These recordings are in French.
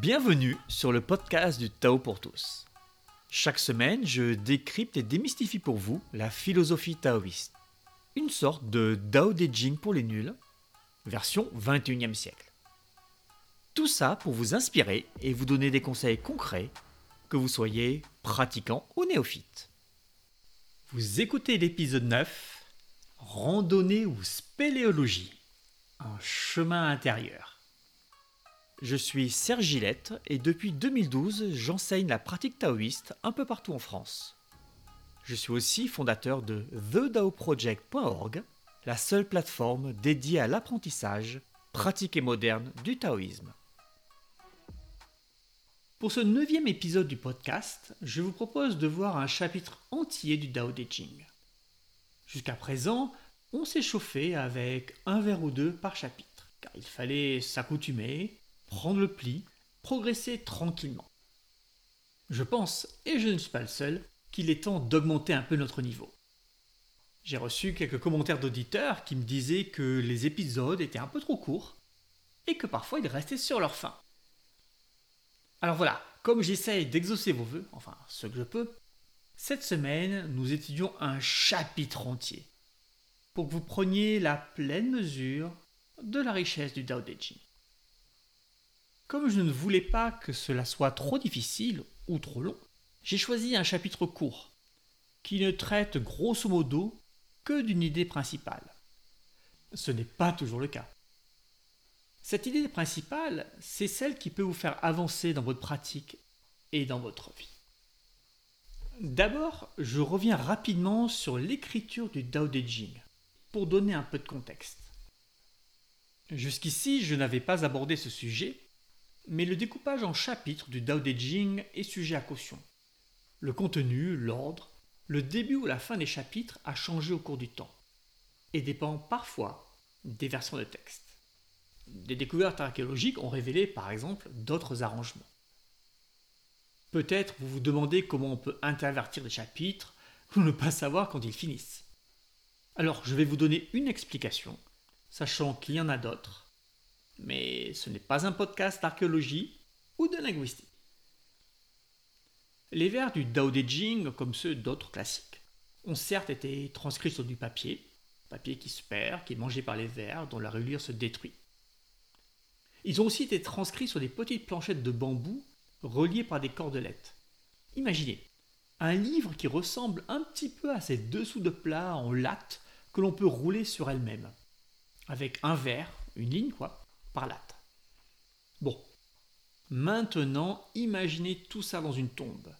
Bienvenue sur le podcast du Tao pour tous. Chaque semaine, je décrypte et démystifie pour vous la philosophie taoïste. Une sorte de Dao De Jing pour les nuls, version 21e siècle. Tout ça pour vous inspirer et vous donner des conseils concrets, que vous soyez pratiquant ou néophyte. Vous écoutez l'épisode 9, Randonnée ou spéléologie, un chemin intérieur. Je suis Serge Gillette et depuis 2012, j'enseigne la pratique taoïste un peu partout en France. Je suis aussi fondateur de TheDaoProject.org, la seule plateforme dédiée à l'apprentissage, pratique et moderne du taoïsme. Pour ce neuvième épisode du podcast, je vous propose de voir un chapitre entier du Dao De Jing. Jusqu'à présent, on s'est chauffé avec un verre ou deux par chapitre, car il fallait s'accoutumer, prendre le pli, progresser tranquillement. Je pense, et je ne suis pas le seul, qu'il est temps d'augmenter un peu notre niveau. J'ai reçu quelques commentaires d'auditeurs qui me disaient que les épisodes étaient un peu trop courts et que parfois ils restaient sur leur fin. Alors voilà, comme j'essaye d'exaucer vos voeux, enfin ce que je peux, cette semaine nous étudions un chapitre entier pour que vous preniez la pleine mesure de la richesse du Dao De. Comme je ne voulais pas que cela soit trop difficile ou trop long, j'ai choisi un chapitre court, qui ne traite grosso modo que d'une idée principale. Ce n'est pas toujours le cas. Cette idée principale, c'est celle qui peut vous faire avancer dans votre pratique et dans votre vie. D'abord, je reviens rapidement sur l'écriture du Dao De Jing, pour donner un peu de contexte. Jusqu'ici, je n'avais pas abordé ce sujet, mais le découpage en chapitres du Dao De Jing est sujet à caution. Le contenu, l'ordre, le début ou la fin des chapitres a changé au cours du temps et dépend parfois des versions de texte. Des découvertes archéologiques ont révélé par exemple d'autres arrangements. Peut-être vous vous demandez comment on peut intervertir des chapitres ou ne pas savoir quand ils finissent. Alors je vais vous donner une explication, sachant qu'il y en a d'autres, mais ce n'est pas un podcast d'archéologie ou de linguistique. Les vers du Dao De Jing, comme ceux d'autres classiques, ont certes été transcrits sur du papier, papier qui se perd, qui est mangé par les vers, dont la reliure se détruit. Ils ont aussi été transcrits sur des petites planchettes de bambou reliées par des cordelettes. Imaginez, un livre qui ressemble un petit peu à ces dessous de plat en latte que l'on peut rouler sur elle-même, avec un vers, une ligne quoi, par latte. Bon, maintenant imaginez tout ça dans une tombe.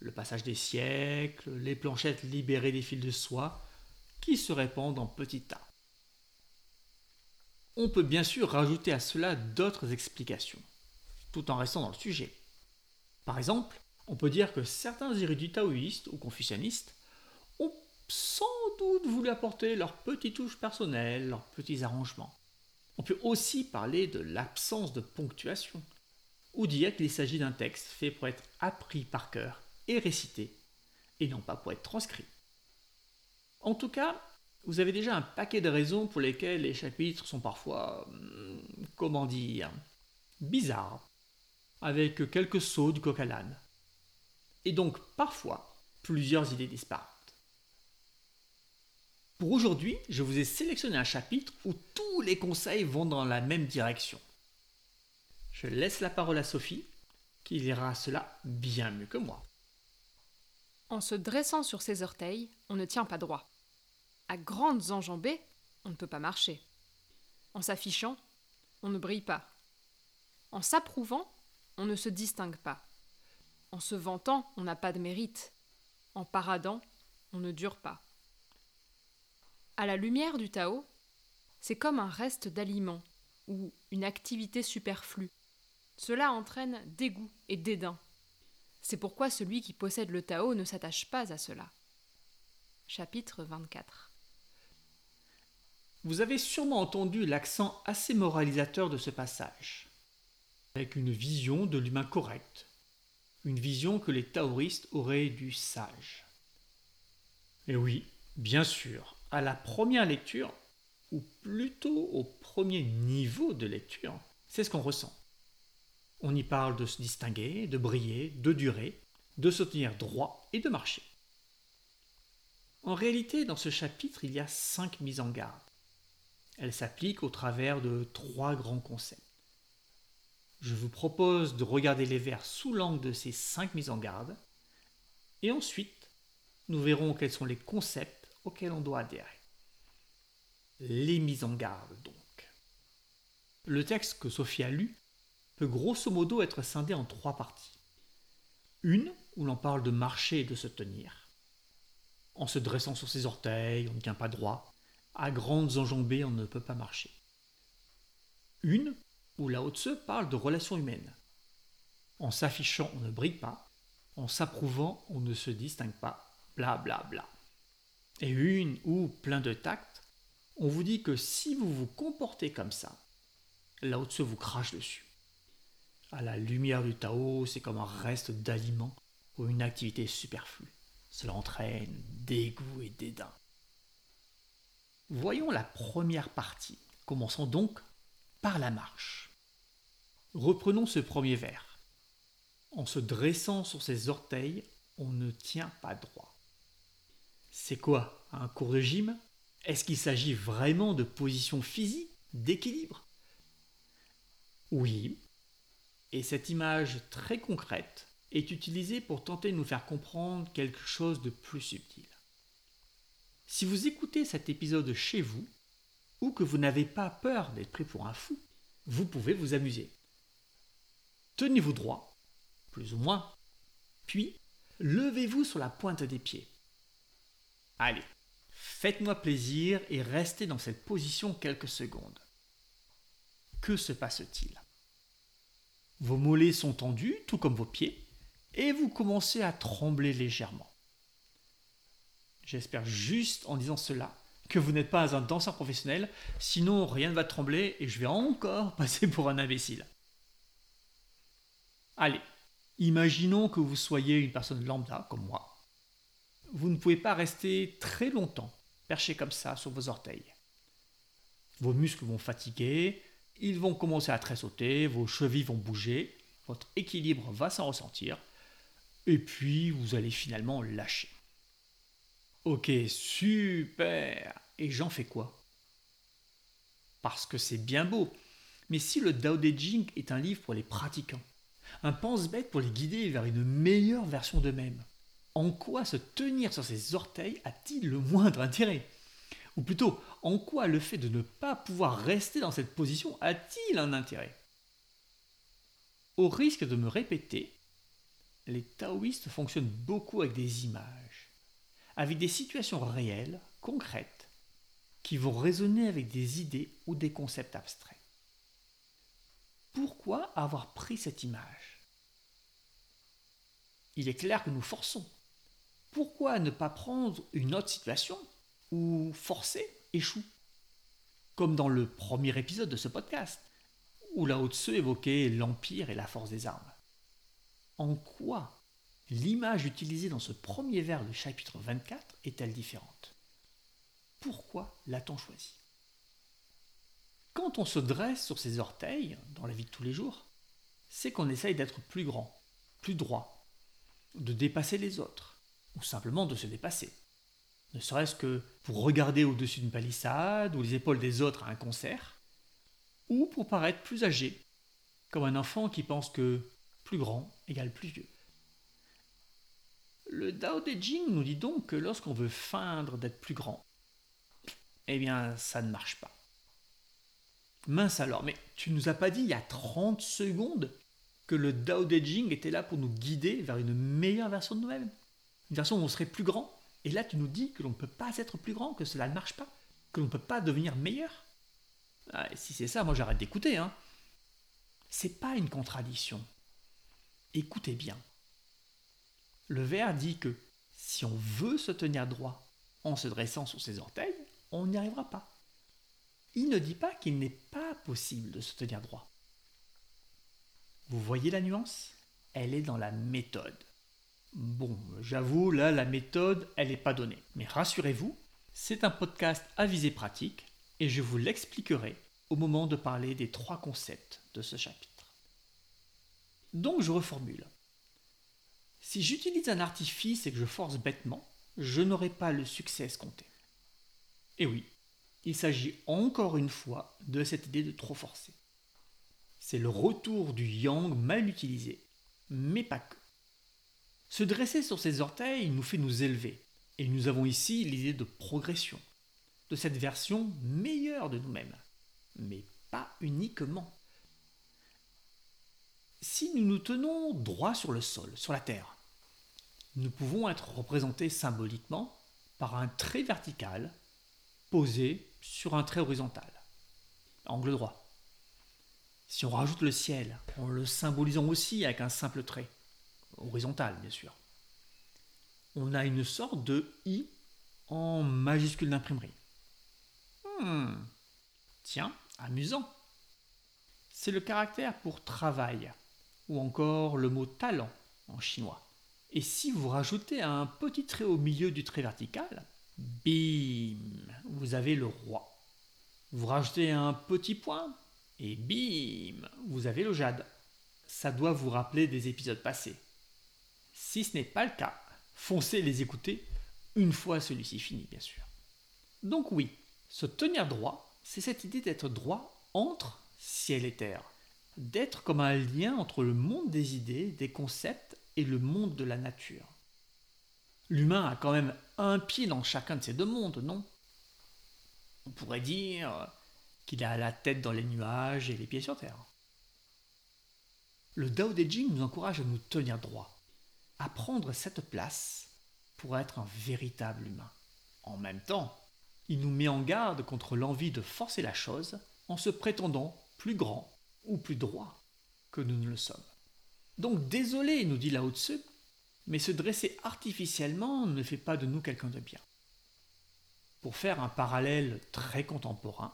Le passage des siècles, les planchettes libérées des fils de soie, qui se répandent en petits tas. On peut bien sûr rajouter à cela d'autres explications, tout en restant dans le sujet. Par exemple, on peut dire que certains érudits taoïstes ou confucianistes ont sans doute voulu apporter leurs petites touches personnelles, leurs petits arrangements. On peut aussi parler de l'absence de ponctuation, ou dire qu'il s'agit d'un texte fait pour être appris par cœur et récité, et non pas pour être transcrit? En tout cas, vous avez déjà un paquet de raisons pour lesquelles les chapitres sont parfois, hum, comment dire, bizarres, avec quelques sauts du coq à l'âne. Et donc parfois plusieurs idées disparates. Pour aujourd'hui, je vous ai sélectionné un chapitre où tous les conseils vont dans la même direction. Je laisse la parole à Sophie, qui lira cela bien mieux que moi. En se dressant sur ses orteils, on ne tient pas droit. À grandes enjambées, on ne peut pas marcher. En s'affichant, on ne brille pas. En s'approuvant, on ne se distingue pas. En se vantant, on n'a pas de mérite. En paradant, on ne dure pas. À la lumière du Tao, c'est comme un reste d'aliment ou une activité superflue. Cela entraîne dégoût et dédain. C'est pourquoi celui qui possède le Tao ne s'attache pas à cela. Chapitre 24 Vous avez sûrement entendu l'accent assez moralisateur de ce passage, avec une vision de l'humain correct, une vision que les taoïstes auraient du sage. Et oui, bien sûr, à la première lecture, ou plutôt au premier niveau de lecture, c'est ce qu'on ressent. On y parle de se distinguer, de briller, de durer, de se tenir droit et de marcher. En réalité, dans ce chapitre, il y a cinq mises en garde. Elles s'appliquent au travers de trois grands concepts. Je vous propose de regarder les vers sous l'angle de ces cinq mises en garde, et ensuite, nous verrons quels sont les concepts Les mises en garde, donc. Le texte que Sophie a lu peut grosso modo être scindé en trois parties. Une où l'on parle de marcher et de se tenir. En se dressant sur ses orteils, on ne tient pas droit. À grandes enjambées, on ne peut pas marcher. Une où Lao Tse parle de relations humaines. En s'affichant, on ne brille pas. En s'approuvant, on ne se distingue pas. Bla bla bla. Et une où, plein de tact, on vous dit que si vous vous comportez comme ça, Lao Tse vous crache dessus. À la lumière du Tao, c'est comme un reste d'aliment ou une activité superflue. Cela entraîne dégoût et dédain. Voyons la première partie. Commençons donc par la marche. Reprenons ce premier vers. En se dressant sur ses orteils, on ne tient pas droit. C'est quoi Un court de gym? Est-ce qu'il s'agit vraiment de position physique, d'équilibre? Oui. Et cette image très concrète est utilisée pour tenter de nous faire comprendre quelque chose de plus subtil. Si vous écoutez cet épisode chez vous, ou que vous n'avez pas peur d'être pris pour un fou, vous pouvez vous amuser. Tenez-vous droit, plus ou moins, puis levez-vous sur la pointe des pieds. Allez, faites-moi plaisir et restez dans cette position quelques secondes. Que se passe-t-il? Vos mollets sont tendus, tout comme vos pieds, et vous commencez à trembler légèrement. J'espère juste en disant cela que vous n'êtes pas un danseur professionnel, sinon rien ne va trembler et je vais encore passer pour un imbécile. Allez, imaginons que vous soyez une personne lambda comme moi. Vous ne pouvez pas rester très longtemps perché comme ça sur vos orteils. Vos muscles vont fatiguer, ils vont commencer à tressauter, vos chevilles vont bouger, votre équilibre va s'en ressentir, et puis vous allez finalement lâcher. Ok, super. Et j'en fais quoi? Parce que c'est bien beau. Mais si le Dao De est un livre pour les pratiquants, un pense-bête pour les guider vers une meilleure version d'eux-mêmes, en quoi se tenir sur ses orteils a-t-il le moindre intérêt? Ou plutôt, en quoi le fait de ne pas pouvoir rester dans cette position a-t-il un intérêt? Au risque de me répéter, les taoïstes fonctionnent beaucoup avec des images, avec des situations réelles, concrètes, qui vont résonner avec des idées ou des concepts abstraits. Pourquoi avoir pris cette image? Il est clair que nous forçons. Pourquoi ne pas prendre une autre situation où forcer échoue? Comme dans le premier épisode de ce podcast, où Lao Tse évoquait l'empire et la force des armes. En quoi l'image utilisée dans ce premier vers du chapitre 24 est-elle différente? Pourquoi l'a-t-on choisie? Quand on se dresse sur ses orteils dans la vie de tous les jours, c'est qu'on essaye d'être plus grand, plus droit, de dépasser les autres, ou simplement de se dépasser. Ne serait-ce que pour regarder au-dessus d'une palissade ou les épaules des autres à un concert, ou pour paraître plus âgé, comme un enfant qui pense que plus grand égale plus vieux. Le Dao De Jing nous dit donc que lorsqu'on veut feindre d'être plus grand, eh bien, ça ne marche pas. Mince alors, mais tu nous as pas dit il y a 30 secondes que le Dao De Jing était là pour nous guider vers une meilleure version de nous-mêmes? Une version où on serait plus grand Et là, tu nous dis que l'on ne peut pas être plus grand, que cela ne marche pas, que l'on ne peut pas devenir meilleur ah, Si c'est ça, moi j'arrête d'écouter. Hein. C'est pas une contradiction. Écoutez bien. Le vers dit que si on veut se tenir droit en se dressant sur ses orteils, on n'y arrivera pas. Il ne dit pas qu'il n'est pas possible de se tenir droit. Vous voyez la nuance? Elle est dans la méthode. Bon, j'avoue, là, la méthode, elle n'est pas donnée. Mais rassurez-vous, c'est un podcast à visée pratique et je vous l'expliquerai au moment de parler des trois concepts de ce chapitre. Donc je reformule. Si j'utilise un artifice et que je force bêtement, je n'aurai pas le succès escompté. Et oui, il s'agit encore une fois de cette idée de trop forcer. C'est le retour du yang mal utilisé, mais pas que. Se dresser sur ses orteils nous fait nous élever, et nous avons ici l'idée de progression, de cette version meilleure de nous-mêmes, mais pas uniquement. Si nous nous tenons droit sur le sol, sur la terre, nous pouvons être représentés symboliquement par un trait vertical posé sur un trait horizontal, angle droit. Si on rajoute le ciel, en le symbolisant aussi avec un simple trait, horizontal bien sûr, on a une sorte de I en majuscule d'imprimerie. Hmm. Tiens, amusant. C'est le caractère pour travail, ou encore le mot talent en chinois. Et si vous rajoutez un petit trait au milieu du trait vertical, bim, vous avez le roi. Vous rajoutez un petit point, et bim, vous avez le jade. Ça doit vous rappeler des épisodes passés. Si ce n'est pas le cas, foncez les écouter une fois celui-ci fini, bien sûr. Donc oui, se tenir droit, c'est cette idée d'être droit entre ciel et terre, d'être comme un lien entre le monde des idées, des concepts et le monde de la nature. L'humain a quand même un pied dans chacun de ces deux mondes, non? On pourrait dire qu'il a la tête dans les nuages et les pieds sur terre. Le Dao De Jing nous encourage à nous tenir droit, à prendre cette place pour être un véritable humain. En même temps, il nous met en garde contre l'envie de forcer la chose en se prétendant plus grand ou plus droit que nous ne le sommes. Donc désolé, nous dit Lao Tzu, mais se dresser artificiellement ne fait pas de nous quelqu'un de bien. Pour faire un parallèle très contemporain,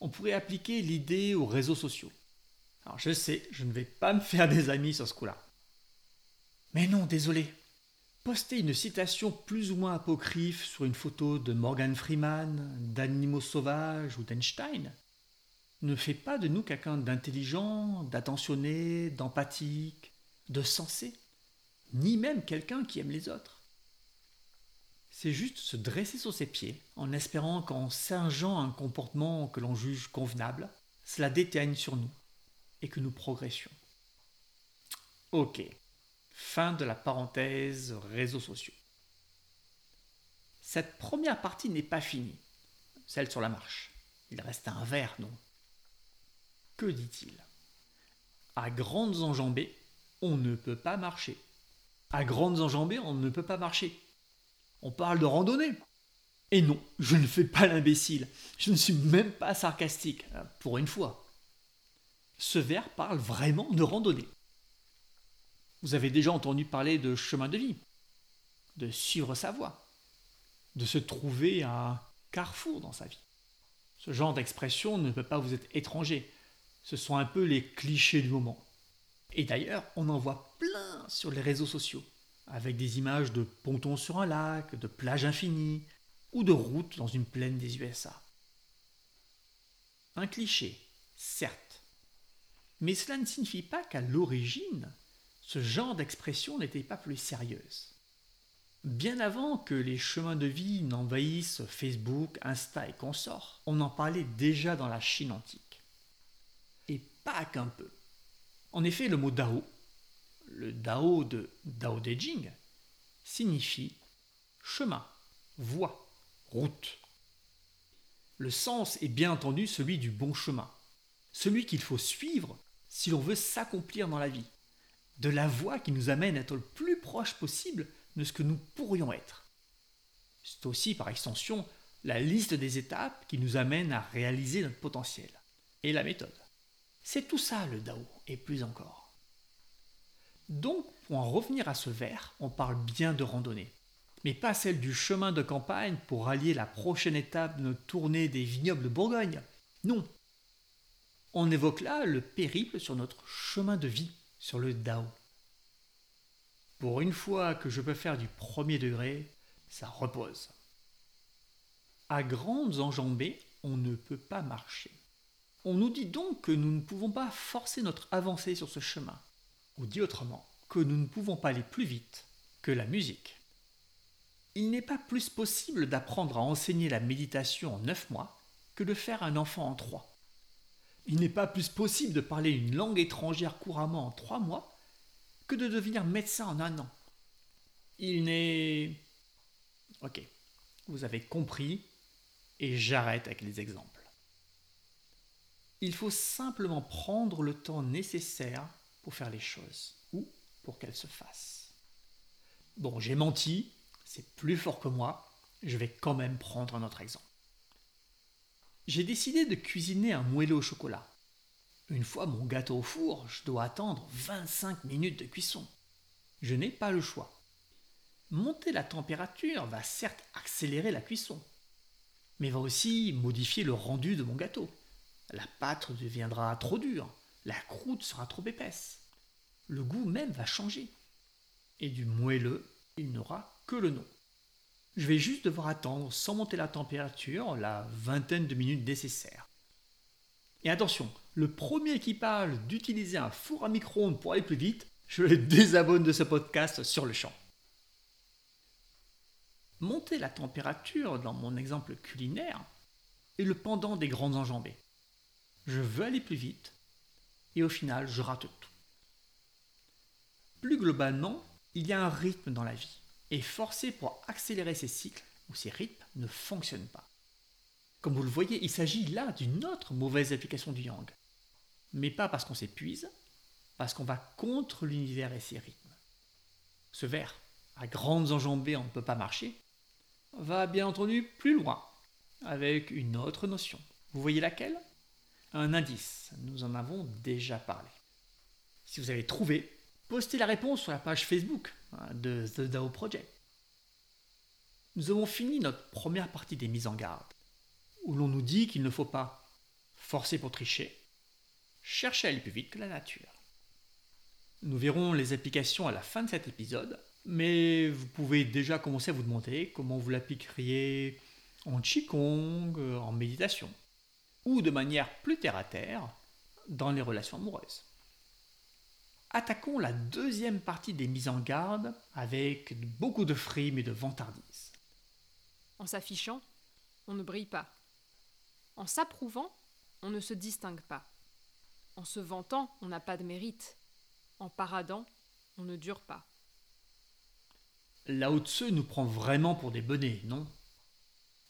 on pourrait appliquer l'idée aux réseaux sociaux. Alors je sais, je ne vais pas me faire des amis sur ce coup-là. Mais non, désolé. Poster une citation plus ou moins apocryphe sur une photo de Morgan Freeman, d'animaux sauvages ou d'Einstein ne fait pas de nous quelqu'un d'intelligent, d'attentionné, d'empathique, de sensé, ni même quelqu'un qui aime les autres. C'est juste se dresser sur ses pieds en espérant qu'en singeant un comportement que l'on juge convenable, cela déteigne sur nous et que nous progressions. Ok, fin de la parenthèse réseaux sociaux. Cette première partie n'est pas finie, celle sur la marche. Il reste un verre, non? Que dit-il? À grandes enjambées, on ne peut pas marcher. À grandes enjambées, on ne peut pas marcher. On parle de randonnée. Et non, je ne fais pas l'imbécile. Je ne suis même pas sarcastique, euh, pour une fois. Ce vers parle vraiment de randonnée. Vous avez déjà entendu parler de chemin de vie, de suivre sa voie, de se trouver un carrefour dans sa vie. Ce genre d'expression ne peut pas vous être étranger. Ce sont un peu les clichés du moment. Et d'ailleurs, on en voit plein sur les réseaux sociaux, avec des images de pontons sur un lac, de plages infinies, ou de routes dans une plaine des USA. Un cliché, certes, mais cela ne signifie pas qu'à l'origine, ce genre d'expression n'était pas plus sérieuse. Bien avant que les chemins de vie n'envahissent Facebook, Insta et consorts, on en parlait déjà dans la Chine antique. Et pas qu'un peu. En effet, le mot Dao, le Dao de Dao De Jing, signifie chemin, voie, route. Le sens est bien entendu celui du bon chemin, celui qu'il faut suivre si l'on veut s'accomplir dans la vie, de la voie qui nous amène à être le plus proche possible de ce que nous pourrions être. C'est aussi, par extension, la liste des étapes qui nous amènent à réaliser notre potentiel. Et la méthode. C'est tout ça le Dao, et plus encore. Donc, pour en revenir à ce vers, on parle bien de randonnée, mais pas celle du chemin de campagne pour rallier la prochaine étape de notre tournée des vignobles de Bourgogne. Non. On évoque là le périple sur notre chemin de vie, sur le Dao. Pour une fois que je peux faire du premier degré, ça repose. À grandes enjambées, on ne peut pas marcher. On nous dit donc que nous ne pouvons pas forcer notre avancée sur ce chemin. Ou dit autrement, que nous ne pouvons pas aller plus vite que la musique. Il n'est pas plus possible d'apprendre à enseigner la méditation en 9 mois que de faire un enfant en 3. Il n'est pas plus possible de parler une langue étrangère couramment en 3 mois que de devenir médecin en un an. Il n'est... Ok, vous avez compris, et j'arrête avec les exemples. Il faut simplement prendre le temps nécessaire pour faire les choses, ou pour qu'elles se fassent. Bon, j'ai menti, c'est plus fort que moi, je vais quand même prendre un autre exemple. J'ai décidé de cuisiner un moelleux au chocolat. Une fois mon gâteau au four, je dois attendre 25 minutes de cuisson. Je n'ai pas le choix. Monter la température va certes accélérer la cuisson, mais va aussi modifier le rendu de mon gâteau. La pâte deviendra trop dure, la croûte sera trop épaisse. Le goût même va changer. Et du moelleux, il n'aura que le nom. Je vais juste devoir attendre, sans monter la température, la vingtaine de minutes nécessaires. Et attention, le premier équipage d'utiliser un four à micro-ondes pour aller plus vite, je le désabonne de ce podcast sur le champ. Monter la température dans mon exemple culinaire est le pendant des grandes enjambées. Je veux aller plus vite et au final je rate tout. Plus globalement, il y a un rythme dans la vie et forcer pour accélérer ces cycles ou ces rythmes ne fonctionne pas. Comme vous le voyez, il s'agit là d'une autre mauvaise application du yang. Mais pas parce qu'on s'épuise, parce qu'on va contre l'univers et ses rythmes. Ce verre, à grandes enjambées on ne peut pas marcher, va bien entendu plus loin, avec une autre notion. Vous voyez laquelle? Un indice, nous en avons déjà parlé. Si vous avez trouvé, postez la réponse sur la page Facebook de The DAO Project. Nous avons fini notre première partie des mises en garde, où l'on nous dit qu'il ne faut pas forcer pour tricher, chercher à aller plus vite que la nature. Nous verrons les applications à la fin de cet épisode, mais vous pouvez déjà commencer à vous demander comment vous l'appliqueriez en Qigong, en méditation, ou de manière plus terre à terre dans les relations amoureuses. Attaquons la deuxième partie des mises en garde avec beaucoup de frimes et de vantardise. En s'affichant, on ne brille pas. En s'approuvant, on ne se distingue pas. En se vantant, on n'a pas de mérite. En paradant, on ne dure pas. Lao Tzu nous prend vraiment pour des bonnets, non?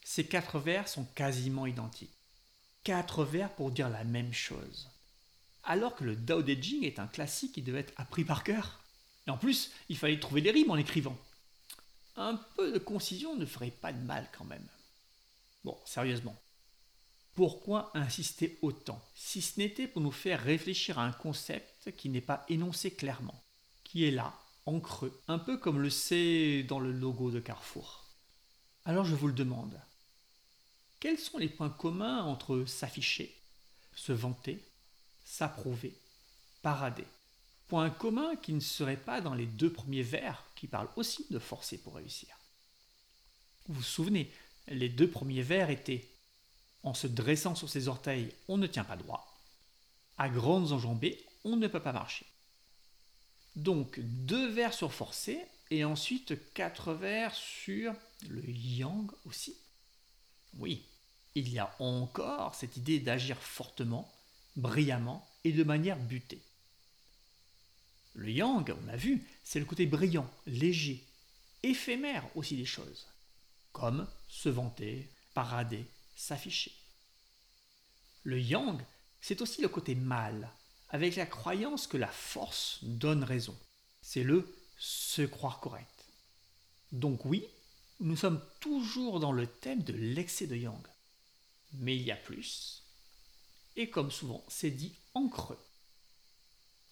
Ces quatre vers sont quasiment identiques. Quatre vers pour dire la même chose. Alors que le Dao De est un classique qui devait être appris par cœur. Et en plus, il fallait trouver des rimes en écrivant. Un peu de concision ne ferait pas de mal quand même. Bon, sérieusement. Pourquoi insister autant, si ce n'était pour nous faire réfléchir à un concept qui n'est pas énoncé clairement, qui est là, en creux, un peu comme le c'est dans le logo de Carrefour. Alors je vous le demande, quels sont les points communs entre s'afficher, se vanter, s'approuver, parader Points communs qui ne seraient pas dans les deux premiers vers qui parlent aussi de forcer pour réussir. Vous vous souvenez, les deux premiers vers étaient En se dressant sur ses orteils, on ne tient pas droit. À grandes enjambées, on ne peut pas marcher. Donc deux vers sur forcé et ensuite quatre vers sur le yang aussi. Oui, il y a encore cette idée d'agir fortement, brillamment et de manière butée. Le yang, on a vu, c'est le côté brillant, léger, éphémère aussi des choses, comme se vanter, parader, s'afficher. Le yang, c'est aussi le côté mâle, avec la croyance que la force donne raison. C'est le se croire correct. Donc oui, nous sommes toujours dans le thème de l'excès de yang. Mais il y a plus. Et comme souvent, c'est dit en creux.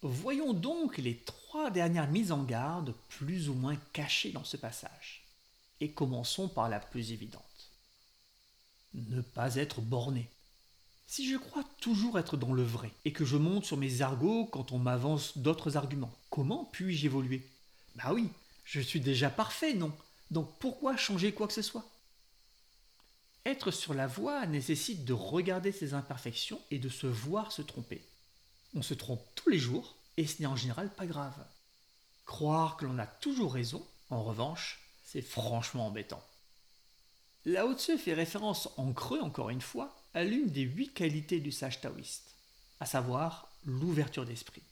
Voyons donc les trois dernières mises en garde plus ou moins cachées dans ce passage. Et commençons par la plus évidente. Ne pas être borné. Si je crois toujours être dans le vrai et que je monte sur mes argots quand on m'avance d'autres arguments, comment puis-je évoluer? Bah oui, je suis déjà parfait, non? Donc pourquoi changer quoi que ce soit? Être sur la voie nécessite de regarder ses imperfections et de se voir se tromper. On se trompe tous les jours, et ce n'est en général pas grave. Croire que l'on a toujours raison, en revanche, c'est franchement embêtant. Lao Tse fait référence en creux, encore une fois, à l'une des huit qualités du sage taoïste, à savoir l'ouverture d'esprit.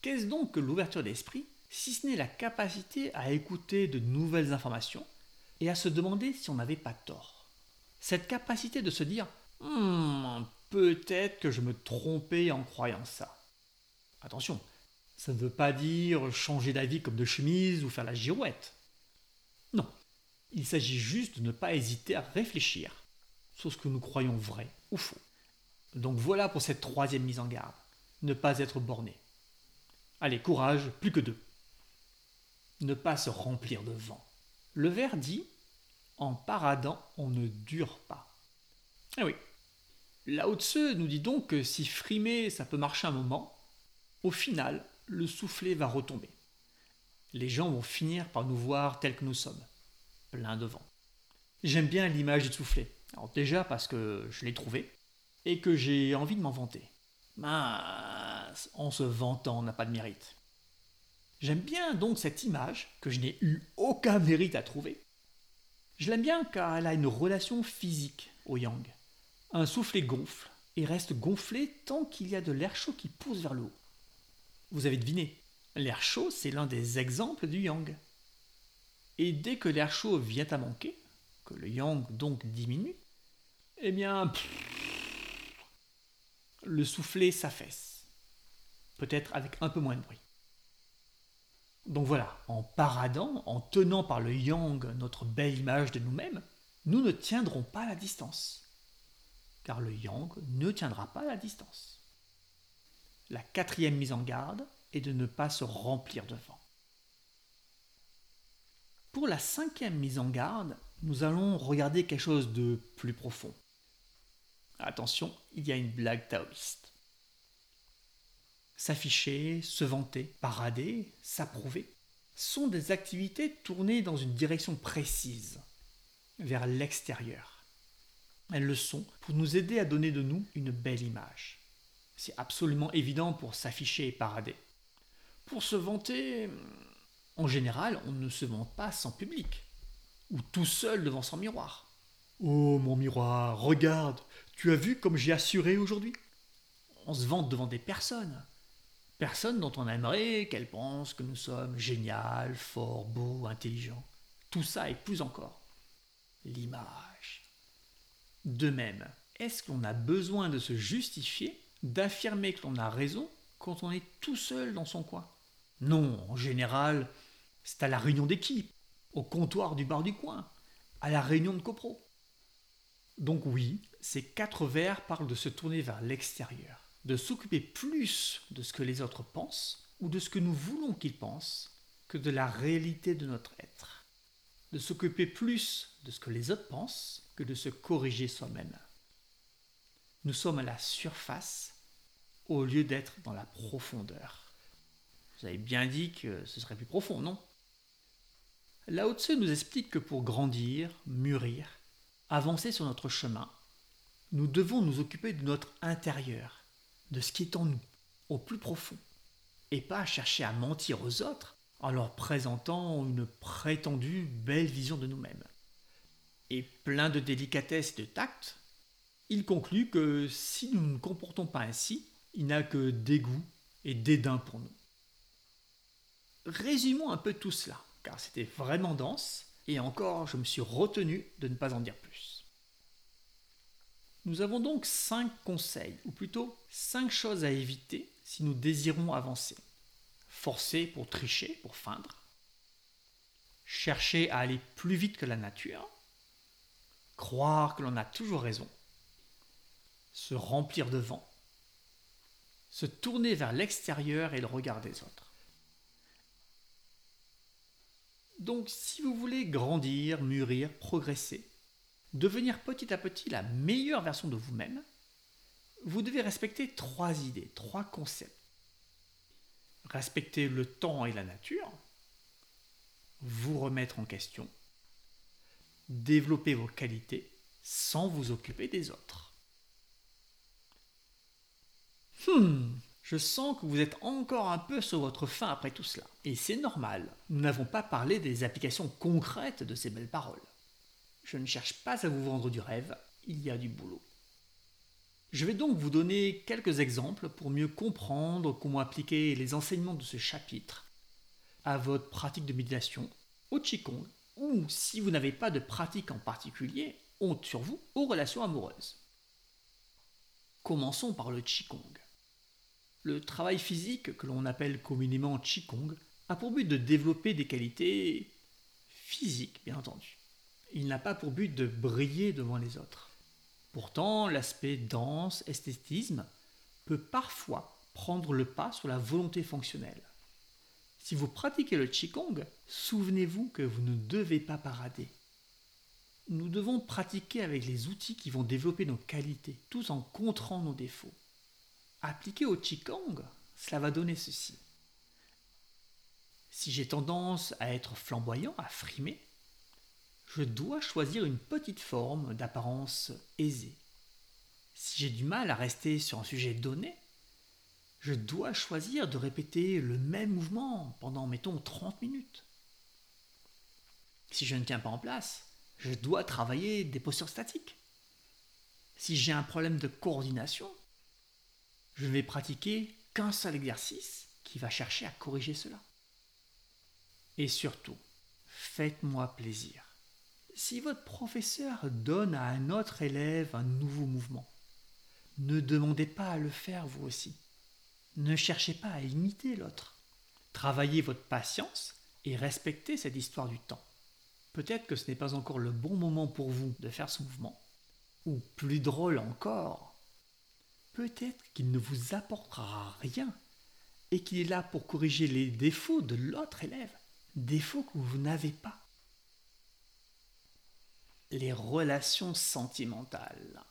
Qu'est-ce donc que l'ouverture d'esprit, si ce n'est la capacité à écouter de nouvelles informations et à se demander si on n'avait pas tort? Cette capacité de se dire hmm, peut-être que je me trompais en croyant ça. Attention, ça ne veut pas dire changer d'avis comme de chemise ou faire la girouette. Non, il s'agit juste de ne pas hésiter à réfléchir sur ce que nous croyons vrai ou faux. Donc voilà pour cette troisième mise en garde. Ne pas être borné. Allez, courage, plus que deux. Ne pas se remplir de vent. Le vers dit En paradant, on ne dure pas. Eh oui. Lao Tse nous dit donc que si frimer, ça peut marcher un moment, au final, le soufflet va retomber. Les gens vont finir par nous voir tels que nous sommes plein de vent. J'aime bien l'image du soufflet. Alors déjà parce que je l'ai trouvé et que j'ai envie de m'en vanter. Mince, en se vantant, on n'a pas de mérite. J'aime bien donc cette image que je n'ai eu aucun mérite à trouver. Je l'aime bien car elle a une relation physique au yang. Un soufflet gonfle et reste gonflé tant qu'il y a de l'air chaud qui pousse vers le haut. Vous avez deviné, l'air chaud c'est l'un des exemples du yang. Et dès que l'air chaud vient à manquer, que le yang donc diminue, eh bien, le soufflet s'affaisse. Peut-être avec un peu moins de bruit. Donc voilà, en paradant, en tenant par le yang notre belle image de nous-mêmes, nous ne tiendrons pas la distance. Car le yang ne tiendra pas la distance. La quatrième mise en garde est de ne pas se remplir de vent. Pour la cinquième mise en garde, nous allons regarder quelque chose de plus profond. Attention, il y a une blague taoïste. S'afficher, se vanter, parader, s'approuver sont des activités tournées dans une direction précise, vers l'extérieur. Elles le sont pour nous aider à donner de nous une belle image. C'est absolument évident pour s'afficher et parader. Pour se vanter, en général, on ne se vante pas sans public, ou tout seul devant son miroir. Oh mon miroir, regarde, tu as vu comme j'ai assuré aujourd'hui? On se vante devant des personnes. Personnes dont on aimerait qu'elles pensent que nous sommes génial, fort, beau, intelligents. Tout ça et plus encore. L'image. De même, est-ce qu'on a besoin de se justifier, d'affirmer que l'on a raison quand on est tout seul dans son coin? Non, en général, c'est à la réunion d'équipe, au comptoir du bar du coin, à la réunion de copro. Donc oui, ces quatre vers parlent de se tourner vers l'extérieur, de s'occuper plus de ce que les autres pensent ou de ce que nous voulons qu'ils pensent que de la réalité de notre être, de s'occuper plus de ce que les autres pensent que de se corriger soi-même. Nous sommes à la surface au lieu d'être dans la profondeur. Vous avez bien dit que ce serait plus profond, non? Lao Tse nous explique que pour grandir, mûrir, avancer sur notre chemin, nous devons nous occuper de notre intérieur, de ce qui est en nous, au plus profond, et pas chercher à mentir aux autres en leur présentant une prétendue belle vision de nous-mêmes. Et plein de délicatesse et de tact, il conclut que si nous ne nous comportons pas ainsi, il n'a que dégoût et dédain pour nous. Résumons un peu tout cela car c'était vraiment dense, et encore je me suis retenu de ne pas en dire plus. Nous avons donc cinq conseils, ou plutôt cinq choses à éviter si nous désirons avancer. Forcer pour tricher, pour feindre. Chercher à aller plus vite que la nature. Croire que l'on a toujours raison. Se remplir de vent. Se tourner vers l'extérieur et le regard des autres. Donc si vous voulez grandir, mûrir, progresser, devenir petit à petit la meilleure version de vous-même, vous devez respecter trois idées, trois concepts. Respecter le temps et la nature, vous remettre en question, développer vos qualités sans vous occuper des autres. Hmm, Je sens que vous êtes encore un peu sur votre faim après tout cela. Et c'est normal. Nous n'avons pas parlé des applications concrètes de ces belles paroles. Je ne cherche pas à vous vendre du rêve, il y a du boulot. Je vais donc vous donner quelques exemples pour mieux comprendre comment appliquer les enseignements de ce chapitre à votre pratique de méditation, au Qigong, ou si vous n'avez pas de pratique en particulier, honte sur vous, aux relations amoureuses. Commençons par le Qigong. Le travail physique, que l'on appelle communément Qigong, a pour but de développer des qualités physiques, bien entendu. Il n'a pas pour but de briller devant les autres. Pourtant, l'aspect danse, esthétisme, peut parfois prendre le pas sur la volonté fonctionnelle. Si vous pratiquez le Qigong, souvenez-vous que vous ne devez pas parader. Nous devons pratiquer avec les outils qui vont développer nos qualités, tout en contrant nos défauts. Appliqué au Qigong, cela va donner ceci. Si j'ai tendance à être flamboyant, à frimer, je dois choisir une petite forme d'apparence aisée. Si j'ai du mal à rester sur un sujet donné, je dois choisir de répéter le même mouvement pendant, mettons, 30 minutes. Si je ne tiens pas en place, je dois travailler des postures statiques. Si j'ai un problème de coordination, je ne vais pratiquer qu'un seul exercice qui va chercher à corriger cela. Et surtout, faites-moi plaisir. Si votre professeur donne à un autre élève un nouveau mouvement, ne demandez pas à le faire vous aussi. Ne cherchez pas à imiter l'autre. Travaillez votre patience et respectez cette histoire du temps. Peut-être que ce n'est pas encore le bon moment pour vous de faire ce mouvement. Ou plus drôle encore, peut-être qu'il ne vous apportera rien et qu'il est là pour corriger les défauts de l'autre élève, défauts que vous n'avez pas. Les relations sentimentales.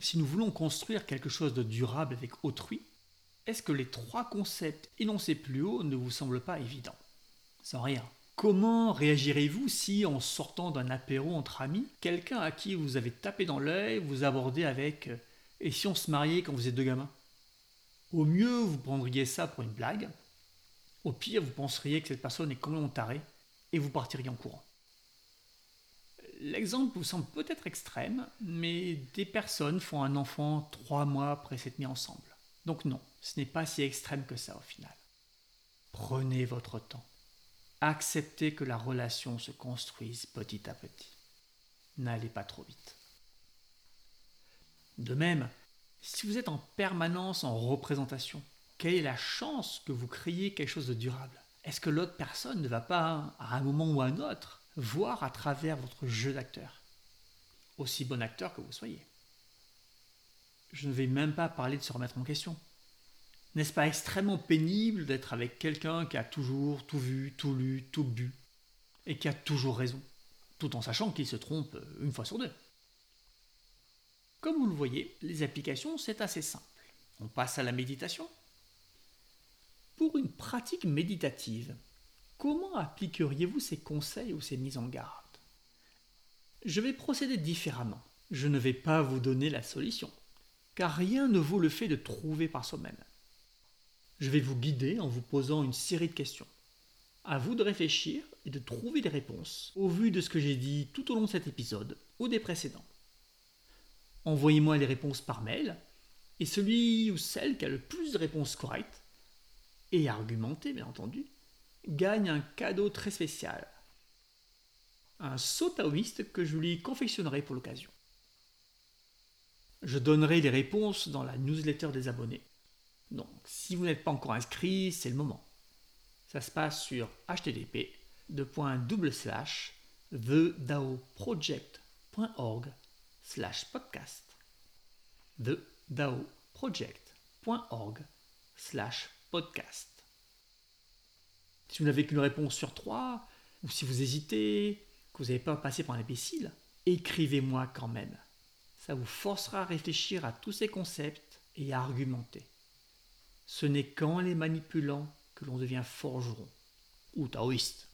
Si nous voulons construire quelque chose de durable avec autrui, est-ce que les trois concepts énoncés plus haut ne vous semblent pas évidents? Sans rien. Comment réagirez-vous si, en sortant d'un apéro entre amis, quelqu'un à qui vous avez tapé dans l'œil vous abordez avec et si on se mariait quand vous êtes deux gamins? Au mieux, vous prendriez ça pour une blague. Au pire, vous penseriez que cette personne est complètement tarée et vous partiriez en courant. L'exemple vous semble peut-être extrême, mais des personnes font un enfant trois mois après s'être mis ensemble. Donc non, ce n'est pas si extrême que ça au final. Prenez votre temps. Acceptez que la relation se construise petit à petit. N'allez pas trop vite. De même, si vous êtes en permanence en représentation, quelle est la chance que vous créiez quelque chose de durable? Est-ce que l'autre personne ne va pas, à un moment ou à un autre, voir à travers votre jeu d'acteur Aussi bon acteur que vous soyez. Je ne vais même pas parler de se remettre en question. N'est-ce pas extrêmement pénible d'être avec quelqu'un qui a toujours tout vu, tout lu, tout bu, et qui a toujours raison, tout en sachant qu'il se trompe une fois sur deux? Comme vous le voyez, les applications, c'est assez simple. On passe à la méditation. Pour une pratique méditative, comment appliqueriez-vous ces conseils ou ces mises en garde? Je vais procéder différemment. Je ne vais pas vous donner la solution, car rien ne vaut le fait de trouver par soi-même. Je vais vous guider en vous posant une série de questions. À vous de réfléchir et de trouver des réponses au vu de ce que j'ai dit tout au long de cet épisode ou des précédents envoyez-moi les réponses par mail, et celui ou celle qui a le plus de réponses correctes, et argumentées bien entendu, gagne un cadeau très spécial. Un saut taoïste que je lui confectionnerai pour l'occasion. Je donnerai les réponses dans la newsletter des abonnés. Donc, si vous n'êtes pas encore inscrit, c'est le moment. Ça se passe sur http thedaoproject.org slash podcast thedaoproject.org slash podcast. Si vous n'avez qu'une réponse sur trois, ou si vous hésitez, que vous n'avez pas passé par un imbécile, écrivez-moi quand même. Ça vous forcera à réfléchir à tous ces concepts et à argumenter. Ce n'est qu'en les manipulant que l'on devient forgeron ou taoïste.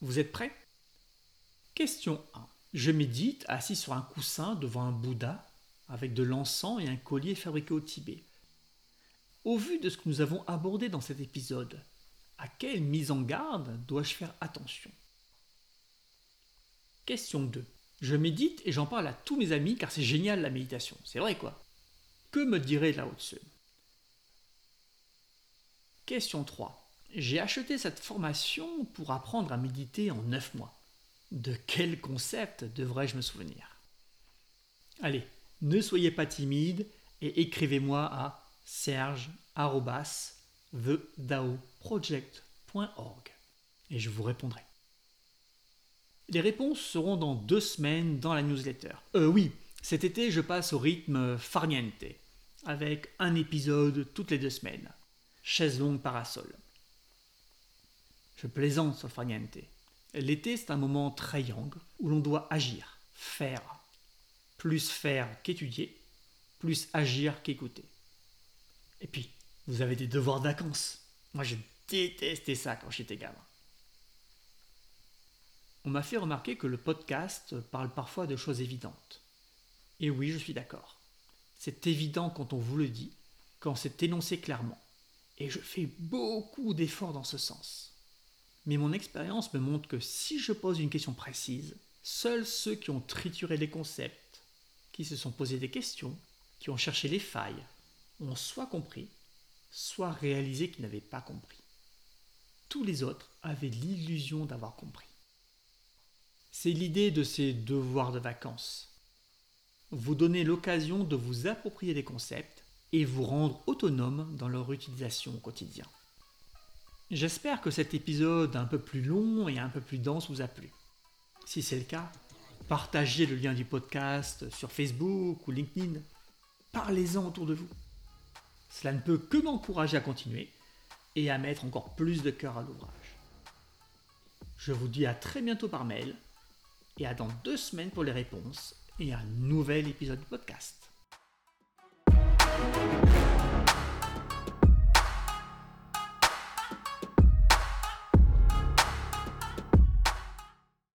Vous êtes prêts? Question 1. Je médite assis sur un coussin devant un Bouddha, avec de l'encens et un collier fabriqué au Tibet. Au vu de ce que nous avons abordé dans cet épisode, à quelle mise en garde dois-je faire attention? Question 2. Je médite et j'en parle à tous mes amis car c'est génial la méditation. C'est vrai quoi Que me dirait Lao Tzu? Question 3. J'ai acheté cette formation pour apprendre à méditer en 9 mois. De quel concept devrais-je me souvenir? Allez, ne soyez pas timide et écrivez-moi à serge.thedaoproject.org et je vous répondrai. Les réponses seront dans deux semaines dans la newsletter. Euh oui, cet été je passe au rythme farniente, avec un épisode toutes les deux semaines. Chaise longue parasol. Je plaisante sur farniente. L'été c'est un moment très yang où l'on doit agir, faire. Plus faire qu'étudier, plus agir qu'écouter. Et puis, vous avez des devoirs de vacances. Moi je détestais ça quand j'étais gamin. On m'a fait remarquer que le podcast parle parfois de choses évidentes. Et oui, je suis d'accord. C'est évident quand on vous le dit, quand c'est énoncé clairement. Et je fais beaucoup d'efforts dans ce sens. Mais mon expérience me montre que si je pose une question précise, seuls ceux qui ont trituré les concepts, qui se sont posé des questions, qui ont cherché les failles, ont soit compris, soit réalisé qu'ils n'avaient pas compris. Tous les autres avaient l'illusion d'avoir compris. C'est l'idée de ces devoirs de vacances. Vous donner l'occasion de vous approprier des concepts et vous rendre autonome dans leur utilisation au quotidien. J'espère que cet épisode un peu plus long et un peu plus dense vous a plu. Si c'est le cas, partagez le lien du podcast sur Facebook ou LinkedIn. Parlez-en autour de vous. Cela ne peut que m'encourager à continuer et à mettre encore plus de cœur à l'ouvrage. Je vous dis à très bientôt par mail et à dans deux semaines pour les réponses et un nouvel épisode de podcast.